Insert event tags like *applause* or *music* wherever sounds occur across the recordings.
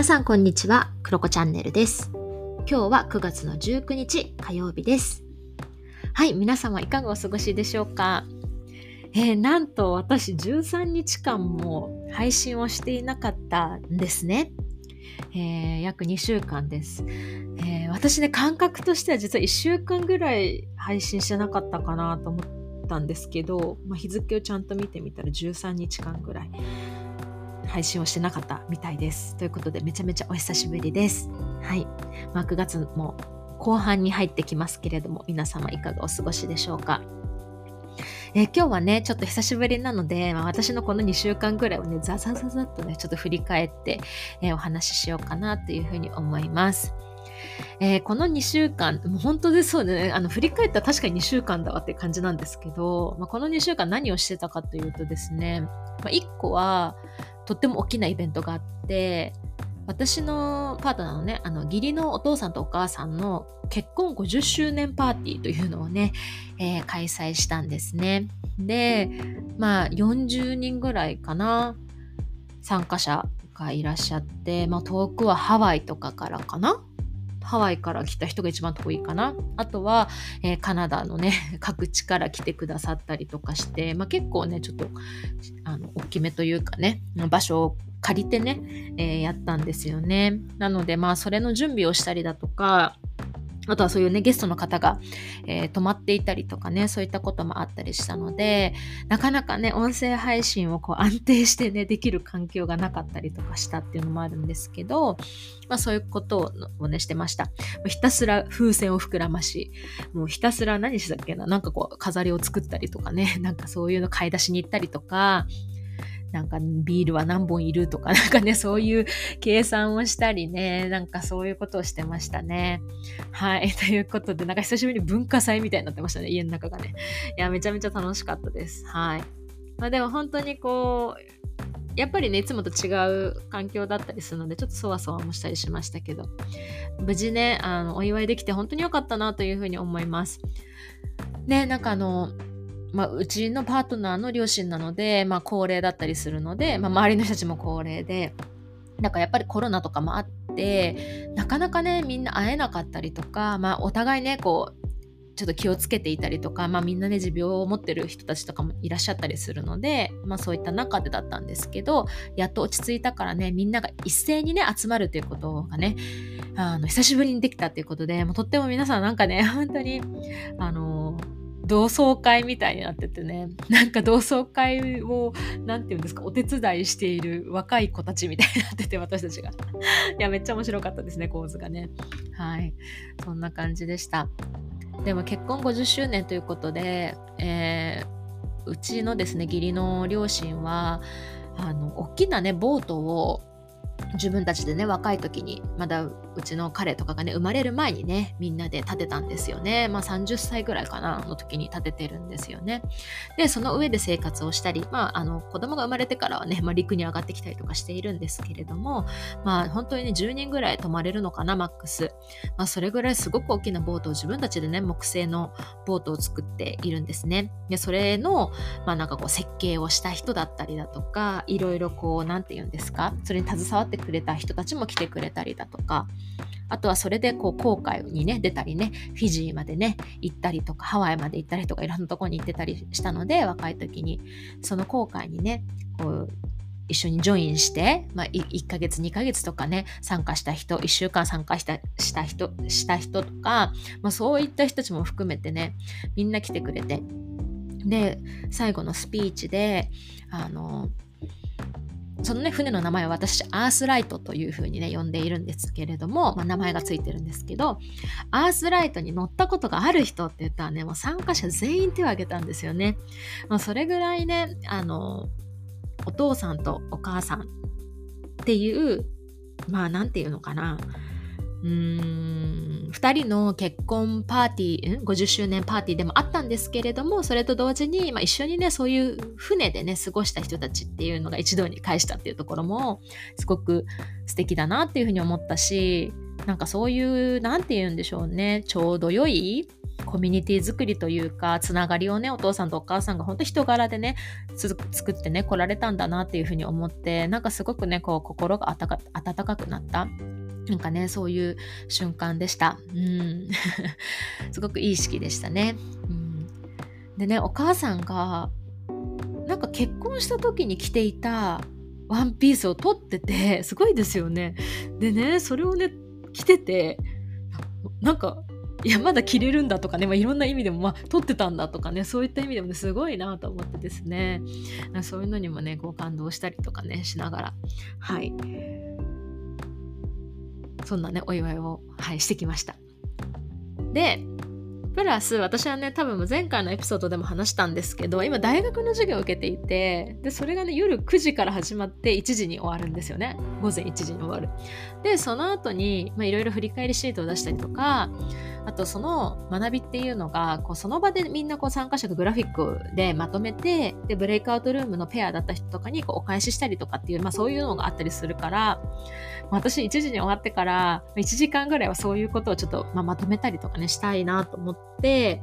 皆さんこんにちは、クロコチャンネルです。今日は9月の19日火曜日です。はい、皆様いかがお過ごしでしょうか？えーなんと私13日間も配信をしていなかったんですね。えー約2週間です、えー私ね、感覚としては実は1週間ぐらい配信してなかったかなと思ったんですけど、まあ、日付をちゃんと見てみたら13日間ぐらい配信をしてなかったみたいです。ということでめちゃめちゃお久しぶりです。はい。まあ、9月も後半に入ってきますけれども、皆様いかがお過ごしでしょうか。えー今日はね、ちょっと久しぶりなので、まあ、私のこの2週間ぐらいをね、ザザザザっとね、ちょっと振り返って、えーお話ししようかなというふうに思います。えーこの2週間、もう本当ですそうね、あの振り返ったら確かに2週間だわって感じなんですけど、まあ、この2週間何をしてたかというとですね、まあ、1個はとっても大きなイベントがあって、私のパートナーのね、あの義理のお父さんとお母さんの結婚50周年パーティーというのをね、えー開催したんですね。で、まあ40人ぐらいかな、参加者がいらっしゃって、まあ遠くはハワイとかからかなハワイから来た人が一番遠いかな。あとは、えーカナダのね、*laughs* 各地から来てくださったりとかして、まあ、結構ね、ちょっと、あの、大きめというかね、場所を借りてね、えーやったんですよね。なので、まあ、それの準備をしたりだとか、あとはそういうね、ゲストの方が、えー泊まっていたりとかね、そういったこともあったりしたので、なかなかね、音声配信をこう安定してね、できる環境がなかったりとかしたっていうのもあるんですけど、まあそういうことをね、してました。ひたすら風船を膨らまし、もうひたすら何したっけな、なんかこう飾りを作ったりとかね、なんかそういうの買い出しに行ったりとか、なんかビールは何本いるとか、*laughs* なんかね、そういう計算をしたりね、なんかそういうことをしてましたね。はい。*laughs* ということで、なんか久しぶりに文化祭みたいになってましたね、家の中がね。いや、めちゃめちゃ楽しかったです。はい。まあでも本当にこう、やっぱりね、いつもと違う環境だったりするので、ちょっとそわそわもしたりしましたけど、無事ね、あの、お祝いできて本当に良かったなというふうに思います。ね、なんかあの、まあ、うちのパートナーの両親なので、まあ、高齢だったりするので、まあ、周りの人たちも高齢で、なんかやっぱりコロナとかもあって、なかなかね、みんな会えなかったりとか、まあ、お互いね、こう、ちょっと気をつけていたりとか、まあ、みんなね、持病を持ってる人たちとかもいらっしゃったりするので、まあ、そういった中でだったんですけど、やっと落ち着いたからね、みんなが一斉にね、集まるということがね、あの、久しぶりにできたということで、もうとっても皆さんなんかね、本当に、あの、同窓会みたいになっててね、なんか同窓会を、なんていうんですか、お手伝いしている若い子たちみたいになってて、私たちが。*laughs* いや、めっちゃ面白かったですね、構図がね。はい。そんな感じでした。でも結婚50周年ということで、えーうちのですね、義理の両親は、あの、大きなね、ボートを自分たちでね、若い時に、まだうちの彼とかがね、生まれる前にね、みんなで建てたんですよね。まあ30歳ぐらいかな、の時に建ててるんですよね。で、その上で生活をしたり、まあ、あの、子供が生まれてからはね、まあ陸に上がってきたりとかしているんですけれども、まあ本当にね、10人ぐらい泊まれるのかな、マックス。まあそれぐらいすごく大きなボートを自分たちでね、木製のボートを作っているんですね。で、それの、まあなんかこう設計をした人だったりだとか、いろいろこう、なんて言うんですか、それに携わってくれた人たちも来てくれたりだとか、あとはそれでこう、航海にね、出たりね、フィジーまでね、行ったりとか、ハワイまで行ったりとか、いろんなところに行ってたりしたので、若い時に、その航海にね、こう、一緒にジョインして、まあ、1ヶ月、2ヶ月とかね、参加した人、1週間参加したした人、した人とか、まあ、そういった人たちも含めてね、みんな来てくれて、で、最後のスピーチで、あの、そのね、船の名前は私、アースライトというふうにね、呼んでいるんですけれども、まあ、名前がついてるんですけど、アースライトに乗ったことがある人って言ったらね、もう参加者全員手を挙げたんですよね。まあ、それぐらいね、あの、お父さんとお母さんっていう、まあ、なんていうのかな、うーん2人の結婚パーティー、ん50周年パーティーでもあったんですけれども、それと同時に、まあ、一緒にね、そういう船でね、過ごした人たちっていうのが一堂に会したっていうところも、すごく素敵だなっていうふうに思ったし、なんかそういう、なんて言うんでしょうね、ちょうど良い、コミュニティ作りというかつながりをねお父さんとお母さんが本当人柄でね作ってね来られたんだなっていうふうに思ってなんかすごくねこう心が温かくなった。なんかねそういう瞬間でした。うん。*laughs* すごくいい式でしたね、うん、でねお母さんがなんか結婚した時に着ていたワンピースを取っててすごいですよね。でねそれをね着ててなんかいやまだ着れるんだとかね、まあ、いろんな意味でも、まあ、撮ってたんだとかねそういった意味でもねすごいなと思ってですね。そういうのにもねこう感動したりとかねしながら。はい。そんなねお祝いを、はい、してきました。でプラス私はね多分前回のエピソードでも話したんですけど今大学の授業を受けていてでそれがね夜9時から始まって1時に終わるんですよね。午前1時に終わる。でその後にいろいろ振り返りシートを出したりとかあとその学びっていうのがこうその場でみんなこう参加者がグラフィックでまとめてでブレイクアウトルームのペアだった人とかにこうお返ししたりとかっていう、まあ、そういうのがあったりするから私1時に終わってから1時間ぐらいはそういうことをちょっと、まあ、まとめたりとかねしたいなと思って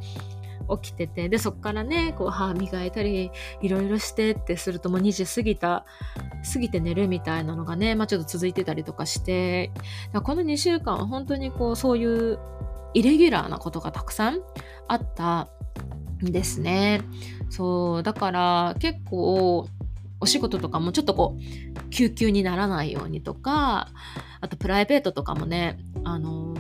起きててでそっからねこう歯磨いたりいろいろしてってするともう2時過ぎた過ぎて寝るみたいなのがね、まあ、ちょっと続いてたりとかしてこの2週間は本当にこうそういうイレギュラーなことがたくさんあったんですね。そうだから結構お仕事とかもちょっとこう救急にならないようにとかあとプライベートとかもねあの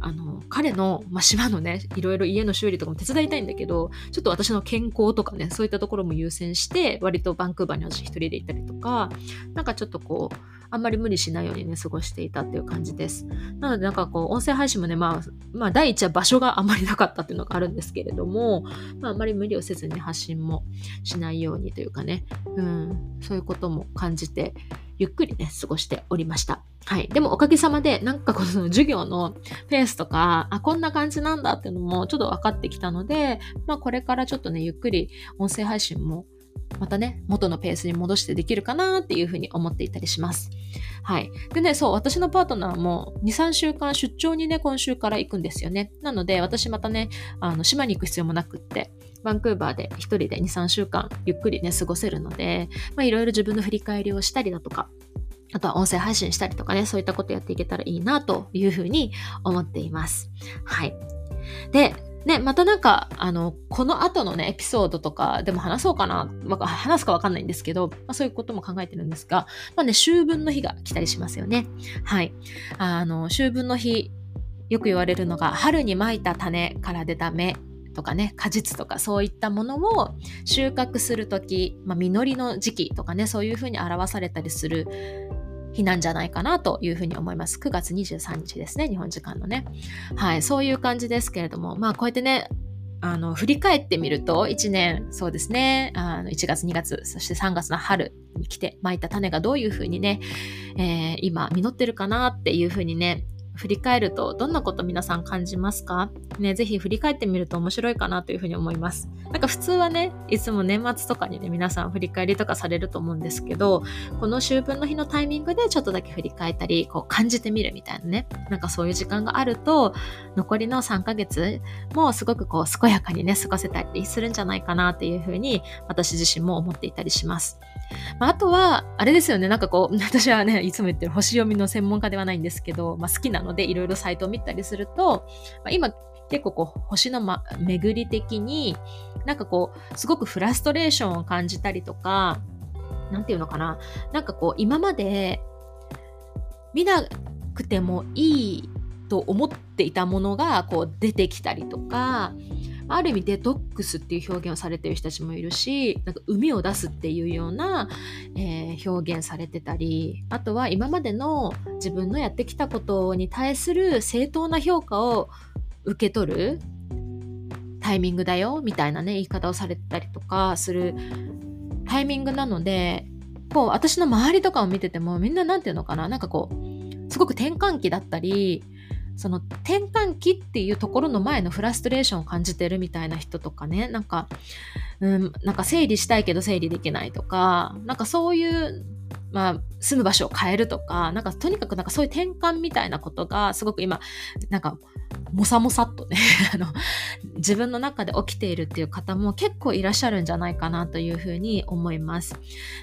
あの彼の、まあ、島のねいろいろ家の修理とかも手伝いたいんだけどちょっと私の健康とかねそういったところも優先して割とバンクーバーに私一人で行ったりとかなんかちょっとこうあんまり無理しないようにね過ごしていたっていう感じです。なのでなんかこう音声配信もねまあまあ第一は場所があんまりなかったっていうのがあるんですけれども、まあ、あんまり無理をせずに発信もしないようにというかね。うん。そういうことも感じてゆっくりね過ごしておりました。はい。でもおかげさまで、なんかこの授業のペースとか、あ、こんな感じなんだっていうのもちょっと分かってきたので、まあこれからちょっとね、ゆっくり音声配信もまたね、元のペースに戻してできるかなっていうふうに思っていたりします。はい。でね、そう、私のパートナーも2、3週間出張にね、今週から行くんですよね。なので、私またね、あの、島に行く必要もなくって、バンクーバーで一人で2、3週間ゆっくりね、過ごせるので、まいろいろ自分の振り返りをしたりだとか、あとは音声配信したりとかね、そういったことやっていけたらいいなというふうに思っています。はい。で、ね、またなんか、あの、この後のね、エピソードとかでも話そうかな、話すかわかんないんですけど、まあ、そういうことも考えてるんですが、まあね、秋分の日が来たりしますよね。はい。あの、秋分の日、よく言われるのが、春にまいた種から出た芽とかね果実とかそういったものを収穫する時、まあ、実りの時期とかねそういうふうに表されたりする日なんじゃないかなというふうに思います。9月23日ですね、日本時間のね。はい、そういう感じですけれども、まあこうやってね、あの、振り返ってみると、1年、そうですね、あの1月、2月、そして3月の春に来て、まいた種がどういうふうにね、えー、今、実ってるかなっていうふうにね、振り返るとどんなこと皆さん感じますか？ね、ぜひ振り返ってみると面白いかなというふうに思います。なんか普通はね、いつも年末とかにね、皆さん振り返りとかされると思うんですけど、この秋分の日のタイミングでちょっとだけ振り返ったり、こう感じてみるみたいなね、なんかそういう時間があると、残りの3ヶ月もすごくこう健やかにね、過ごせたりするんじゃないかなっていうふうに私自身も思っていたりします。まあ、あとは、あれですよね、なんかこう、*laughs* 私はね、いつも言ってる星読みの専門家ではないんですけど、まあ、好きなのでいろいろサイトを見たりすると、まあ、今結構こう星の、ま、巡り的になんかこうすごくフラストレーションを感じたりとか何て言うのかな。なんかこう今まで見なくてもいいと思っていたものがこう出てきたりとかある意味デトックスっていう表現をされてる人たちもいるしなんか海を出すっていうような、えー、表現されてたりあとは今までの自分のやってきたことに対する正当な評価を受け取るタイミングだよみたいなね言い方をされてたりとかするタイミングなのでこう私の周りとかを見ててもみんな何て言うのかななんかこうすごく転換期だったりその転換期っていうところの前のフラストレーションを感じてるみたいな人とかねなんか、うん、なんか整理したいけど整理できないとかなんかそういうまあ、住む場所を変えるとか、なんかとにかくなんかそういう転換みたいなことがすごく今、なんかもさもさっとね *laughs* あの、自分の中で起きているっていう方も結構いらっしゃるんじゃないかなというふうに思います。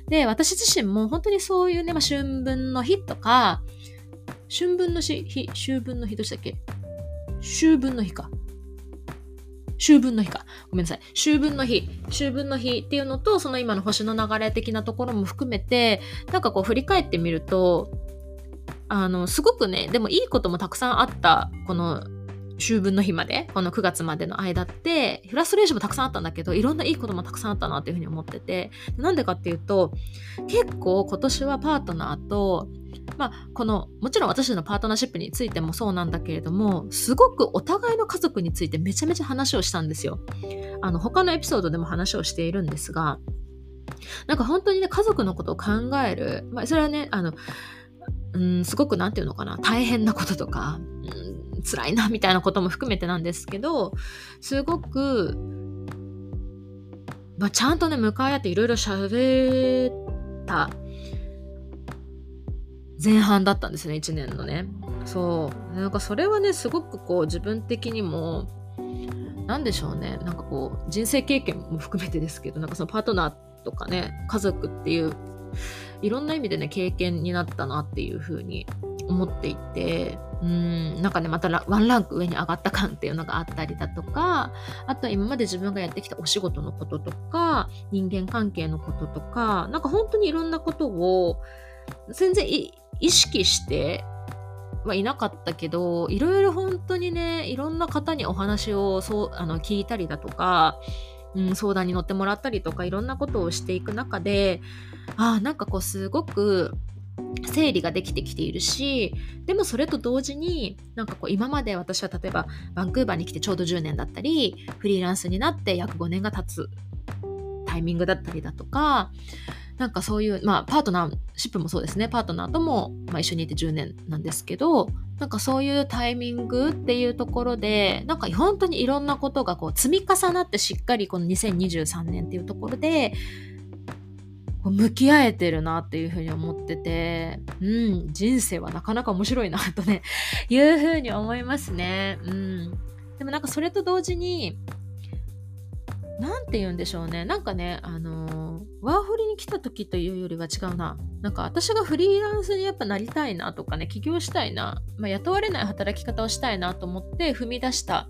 で、私自身も本当にそういうね、まあ、春分の日とか、春分の日、秋分の日どうしたっけ？秋分の日か。秋分の日か。ごめんなさい。秋分の日。秋分の日っていうのと、その今の星の流れ的なところも含めて、なんかこう振り返ってみると、あの、すごくね、でもいいこともたくさんあった、この秋分の日まで、この9月までの間って、フラストレーションもたくさんあったんだけど、いろんないいこともたくさんあったなっていうふうに思ってて、なんでかっていうと、結構今年はパートナーと、まあ、この、もちろん私のパートナーシップについてもそうなんだけれども、すごくお互いの家族についてめちゃめちゃ話をしたんですよ。あの、他のエピソードでも話をしているんですが、なんか本当にね、家族のことを考える、まあ、それはね、あの、うん、すごくなんていうのかな、大変なこととか、辛いなみたいなことも含めてなんですけど、すごく、まあ、ちゃんとね、向かい合っていろいろ喋った前半だったんですね、1年のね。そう。なんかそれはね、すごくこう自分的にも、なんでしょうね、なんかこう人生経験も含めてですけど、なんかそのパートナーとかね、家族っていう、いろんな意味でね、経験になったなっていうふうに思っていて、うん、なんかね、またワンランク上に上がった感っていうのがあったりだとか、あとは今まで自分がやってきたお仕事のこととか、人間関係のこととか、なんか本当にいろんなことを、全然意識してはいなかったけどいろいろ本当にねいろんな方にお話をそうあの聞いたりだとか、うん、相談に乗ってもらったりとかいろんなことをしていく中であなんかこうすごく整理ができてきているしでもそれと同時になんかこう今まで私は例えばバンクーバーに来てちょうど10年だったりフリーランスになって約5年が経つタイミングだったりだとかなんかそういう、まあ、パートナーシップもそうですね。パートナーとも、まあ、一緒にいて10年なんですけど、なんかそういうタイミングっていうところで、なんか本当にいろんなことがこう積み重なってしっかりこの2023年っていうところで、こう向き合えてるなっていうふうに思ってて、うん、人生はなかなか面白いなとね、*laughs* いうふうに思いますね。うん。でもなんかそれと同時に、何て言うんでしょうね。なんかね、あのー、ワーホリに来た時というよりは違うな。なんか私がフリーランスにやっぱなりたいなとかね、起業したいな、まあ、雇われない働き方をしたいなと思って踏み出した、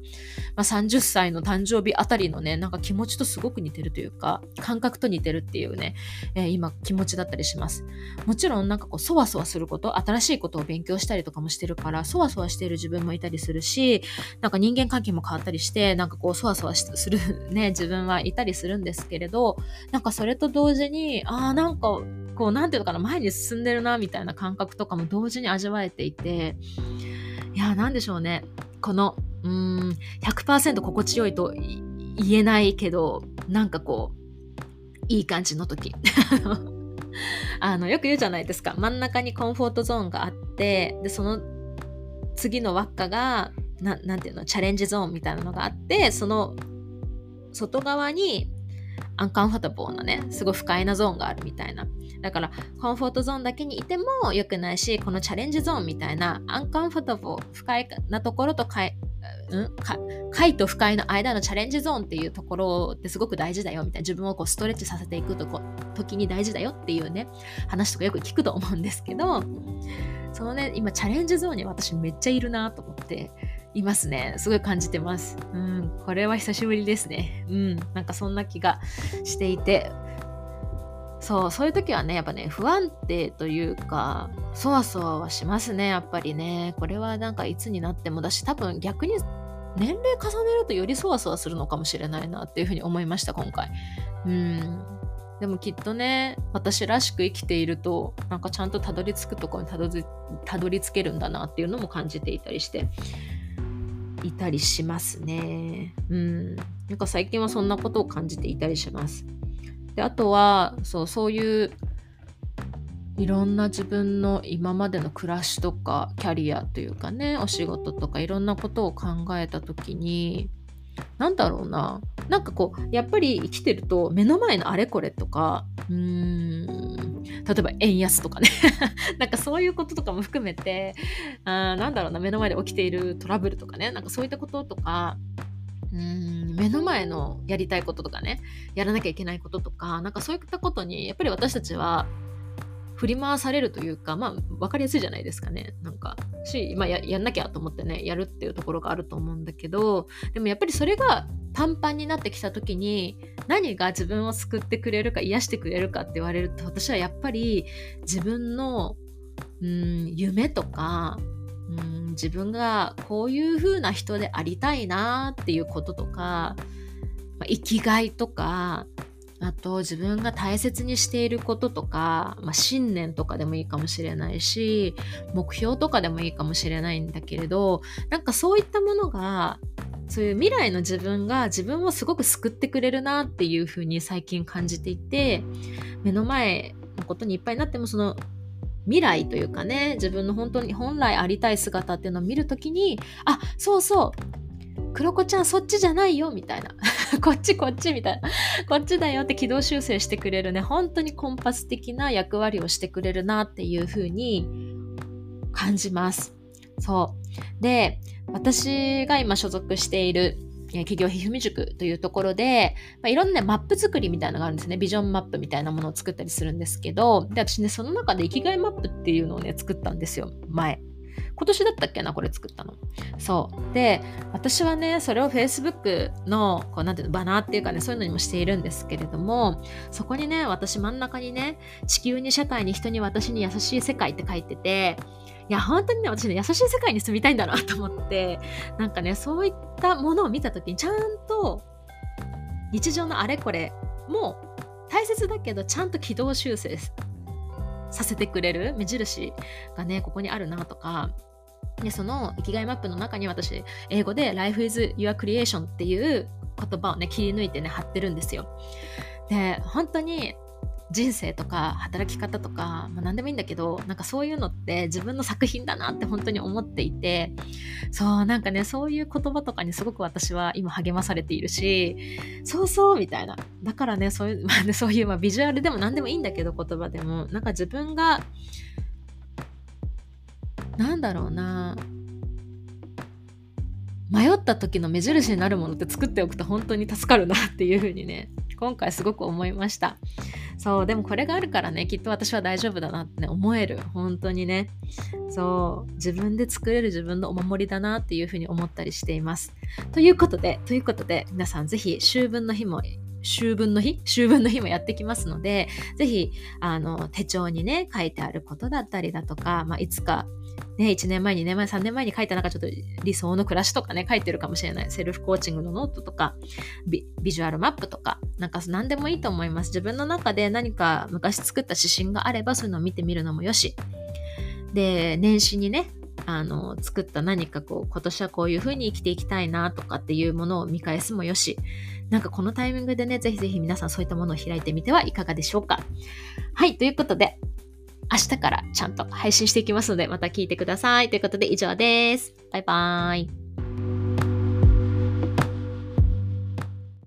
まあ、30歳の誕生日あたりのね、なんか気持ちとすごく似てるというか、感覚と似てるっていうね、えー、今気持ちだったりします。もちろんなんかこう、そわそわすること、新しいことを勉強したりとかもしてるから、そわそわしている自分もいたりするし、なんか人間関係も変わったりして、なんかこう、そわそわするね、自分はいたりするんですけれど、なんかそれと同同時に、ああ、なんか、こう、なんていうのかな、前に進んでるな、みたいな感覚とかも同時に味わえていて、いや、なんでしょうね。この、うーん、100%心地よいと言えないけど、なんかこう、いい感じの時。*laughs* あの、よく言うじゃないですか。真ん中にコンフォートゾーンがあって、で、その次の輪っかが、ななんていうの、チャレンジゾーンみたいなのがあって、その外側にアンカンフォタボーなね、すごい不快なゾーンがあるみたいな。だから、コンフォートゾーンだけにいても良くないし、このチャレンジゾーンみたいな、アンカンフォタボー、不快なところと快、うん？か快と不快の間のチャレンジゾーンっていうところってすごく大事だよみたいな。自分をこうストレッチさせていくとこ時に大事だよっていうね話とかよく聞くと思うんですけどそのね今チャレンジゾーンに私めっちゃいるなと思って。いますね。すごい感じてます。うん、これは久しぶりですね。うん、なんかそんな気がしていて、そう、そういう時はね、やっぱね、不安定というか、そわそわはしますね、やっぱりね。これはなんかいつになってもだし、多分逆に年齢重ねるとよりそわそわするのかもしれないなっていうふうに思いました、今回。うん。でもきっとね、私らしく生きていると、なんかちゃんとたどり着くところにたどり着けるんだなっていうのも感じていたりして、いたりしますね。うん。なんか最近はそんなことを感じていたりします。で、あとは、そう、そういういろんな自分の今までの暮らしとかキャリアというかねお仕事とかいろんなことを考えた時に何だろうななんかこうやっぱり生きてると目の前のあれこれとかうーん例えば円安とかね。*laughs* なんかそういうこととかも含めてあなんだろうな目の前で起きているトラブルとかね。なんかそういったこととかうん目の前のやりたいこととかね。やらなきゃいけないこととかなんかそういったことにやっぱり私たちは振り回されるというかまあ分かりやすいじゃないですかね。なんかし、まあ、ややんなきゃと思ってねやるっていうところがあると思うんだけどでもやっぱりそれがパンパンになってきた時に何が自分を救ってくれるか癒してくれるかって言われると私はやっぱり自分のうん夢とかうん自分がこういう風な人でありたいなっていうこととか、まあ、生きがいとかあと自分が大切にしていることとか、まあ、信念とかでもいいかもしれないし目標とかでもいいかもしれないんだけれどなんかそういったものがそういう未来の自分が自分をすごく救ってくれるなっていうふうに最近感じていて目の前のことにいっぱいになってもその未来というかね自分の本当に本来ありたい姿っていうのを見るときにあそうそう黒子ちゃんそっちじゃないよみたいな。*laughs* こっちこっちみたいな。こっちだよって軌道修正してくれるね。本当にコンパス的な役割をしてくれるなっていうふうに感じます。そう。で私が今所属している企業ひふみ塾というところで、まあ、いろんな、ね、マップ作りみたいなのがあるんですね。ビジョンマップみたいなものを作ったりするんですけど、で、私ね、その中で生きがいマップっていうのをね、作ったんですよ、前。今年だったっけな、これ作ったの。そう。で、私はね、それを Facebook の、こう、なんていうの、バナーっていうかね、そういうのにもしているんですけれども、そこにね、私真ん中にね、地球に社会に人に私に優しい世界って書いてて、いや、本当にね、私ね、優しい世界に住みたいんだなと思って、なんかね、そういったものを見た時に、ちゃんと日常のあれこれも大切だけど、ちゃんと軌道修正させてくれる？目印がね、ここにあるなとか、で、その生きがいマップの中に私、英語で Life is your creation っていう言葉をね、切り抜いてね、貼ってるんですよ。で、本当に人生とか働き方とか、まあ、何でもいいんだけどなんかそういうのって自分の作品だなって本当に思っていてそうなんかねそういう言葉とかにすごく私は今励まされているしそうそうみたいな。だからねそういう, *laughs* まあね、そういう、まあ、ビジュアルでも何でもいいんだけど言葉でも。なんか自分がなんだろうな迷った時の目印になるものって作っておくと本当に助かるなっていうふうにね。今回すごく思いました。そうでもこれがあるからねきっと私は大丈夫だなって、ね、思える。本当にね。そう自分で作れる自分のお守りだなっていうふうに思ったりしています。ということでということで皆さん是非秋分の日も秋分の日秋分の日もやってきますので、ぜひ、あの、手帳にね、書いてあることだったりだとか、まあ、いつかね、1年前、2年前、3年前に書いたなんかちょっと理想の暮らしとかね、書いてるかもしれない。セルフコーチングのノートとか、ビジュアルマップとか、なんか何でもいいと思います。自分の中で何か昔作った指針があれば、そういうのを見てみるのもよし。で、年始にね、あの作った何かこう今年はこういう風に生きていきたいなとかっていうものを見返すもよしなんかこのタイミングでねぜひぜひ皆さんそういったものを開いてみてはいかがでしょうかはいということで明日からちゃんと配信していきますので、また聞いてください。ということで以上です。バイバーイ。